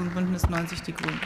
Fraktion Bündnis 90 Die Grünen.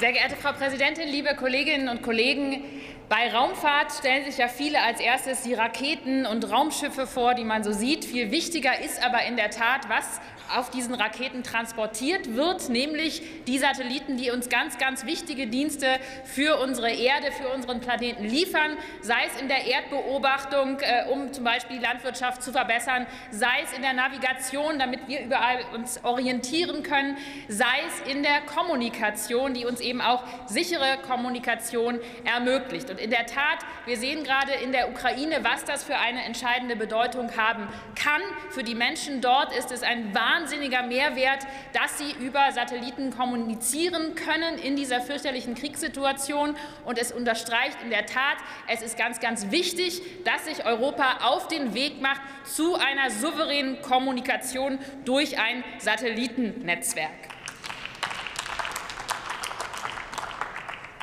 Sehr geehrte Frau Präsidentin, liebe Kolleginnen und Kollegen! Bei Raumfahrt stellen sich ja viele als erstes die Raketen und Raumschiffe vor, die man so sieht. Viel wichtiger ist aber in der Tat, was auf diesen Raketen transportiert wird, nämlich die Satelliten, die uns ganz, ganz wichtige Dienste für unsere Erde, für unseren Planeten liefern, sei es in der Erdbeobachtung, äh, um zum Beispiel die Landwirtschaft zu verbessern, sei es in der Navigation, damit wir überall uns orientieren können, sei es in der Kommunikation, die uns eben auch sichere Kommunikation ermöglicht. Und in der Tat, wir sehen gerade in der Ukraine, was das für eine entscheidende Bedeutung haben kann. Für die Menschen dort ist es ein wahnsinniger Mehrwert, dass sie über Satelliten kommunizieren können in dieser fürchterlichen Kriegssituation. Und es unterstreicht in der Tat, es ist ganz, ganz wichtig, dass sich Europa auf den Weg macht zu einer souveränen Kommunikation durch ein Satellitennetzwerk.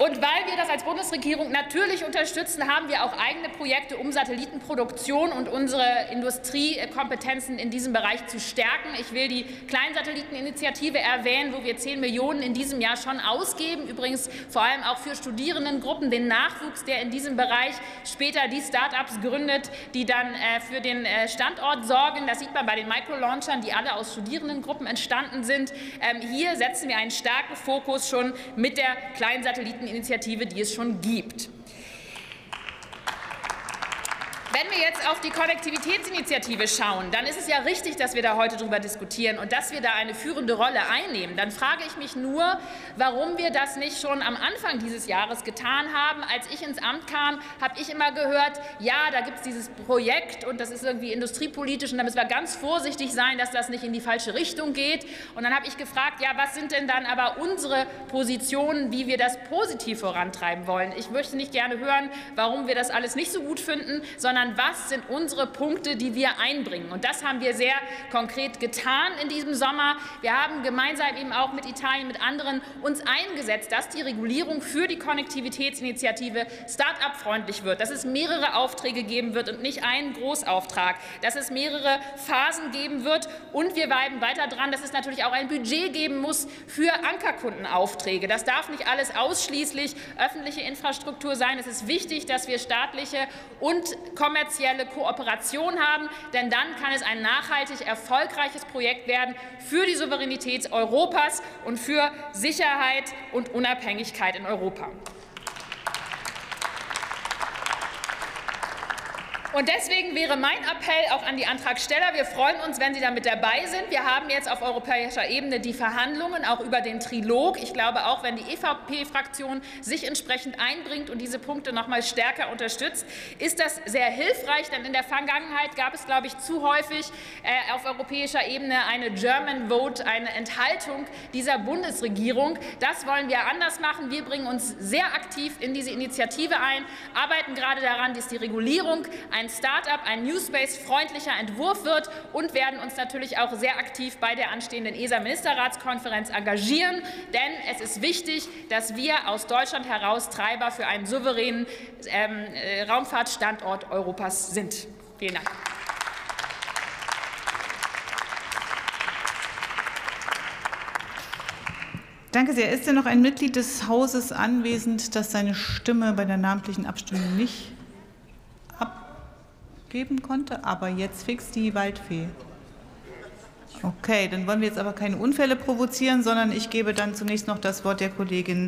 Und weil wir das als Bundesregierung natürlich unterstützen, haben wir auch eigene Projekte, um Satellitenproduktion und unsere Industriekompetenzen in diesem Bereich zu stärken. Ich will die Kleinsatelliteninitiative erwähnen, wo wir 10 Millionen in diesem Jahr schon ausgeben. Übrigens vor allem auch für Studierendengruppen, den Nachwuchs, der in diesem Bereich später die Start-ups gründet, die dann äh, für den äh, Standort sorgen. Das sieht man bei den Microlaunchern, die alle aus Studierendengruppen entstanden sind. Ähm, hier setzen wir einen starken Fokus schon mit der Kleinsatelliteninitiative Initiative, die es schon gibt. Wenn wir jetzt auf die Konnektivitätsinitiative schauen, dann ist es ja richtig, dass wir da heute darüber diskutieren und dass wir da eine führende Rolle einnehmen. Dann frage ich mich nur, warum wir das nicht schon am Anfang dieses Jahres getan haben. Als ich ins Amt kam, habe ich immer gehört, ja, da gibt es dieses Projekt und das ist irgendwie industriepolitisch und da müssen wir ganz vorsichtig sein, dass das nicht in die falsche Richtung geht. Und dann habe ich gefragt, ja, was sind denn dann aber unsere Positionen, wie wir das positiv vorantreiben wollen? Ich möchte nicht gerne hören, warum wir das alles nicht so gut finden, sondern was sind unsere Punkte, die wir einbringen. Und das haben wir sehr konkret getan in diesem Sommer. Wir haben gemeinsam eben auch mit Italien, mit anderen uns eingesetzt, dass die Regulierung für die Konnektivitätsinitiative Start-up-freundlich wird, dass es mehrere Aufträge geben wird und nicht einen Großauftrag, dass es mehrere Phasen geben wird. Und wir bleiben weiter dran, dass es natürlich auch ein Budget geben muss für Ankerkundenaufträge. Das darf nicht alles ausschließlich öffentliche Infrastruktur sein. Es ist wichtig, dass wir staatliche und kommerzielle Kooperation haben, denn dann kann es ein nachhaltig erfolgreiches Projekt werden für die Souveränität Europas und für Sicherheit und Unabhängigkeit in Europa. Und deswegen wäre mein Appell auch an die Antragsteller, wir freuen uns, wenn Sie da mit dabei sind. Wir haben jetzt auf europäischer Ebene die Verhandlungen, auch über den Trilog. Ich glaube, auch wenn die EVP-Fraktion sich entsprechend einbringt und diese Punkte noch mal stärker unterstützt, ist das sehr hilfreich. Denn in der Vergangenheit gab es, glaube ich, zu häufig äh, auf europäischer Ebene eine German Vote, eine Enthaltung dieser Bundesregierung. Das wollen wir anders machen. Wir bringen uns sehr aktiv in diese Initiative ein, arbeiten gerade daran, dass die Regulierung ein ein Start-up, ein New Space-freundlicher Entwurf wird und werden uns natürlich auch sehr aktiv bei der anstehenden ESA-Ministerratskonferenz engagieren. Denn es ist wichtig, dass wir aus Deutschland heraus Treiber für einen souveränen ähm, äh, Raumfahrtstandort Europas sind. Vielen Dank. Danke sehr. Ist denn noch ein Mitglied des Hauses anwesend, das seine Stimme bei der namentlichen Abstimmung nicht geben konnte, aber jetzt fix die Waldfee. Okay, dann wollen wir jetzt aber keine Unfälle provozieren, sondern ich gebe dann zunächst noch das Wort der Kollegin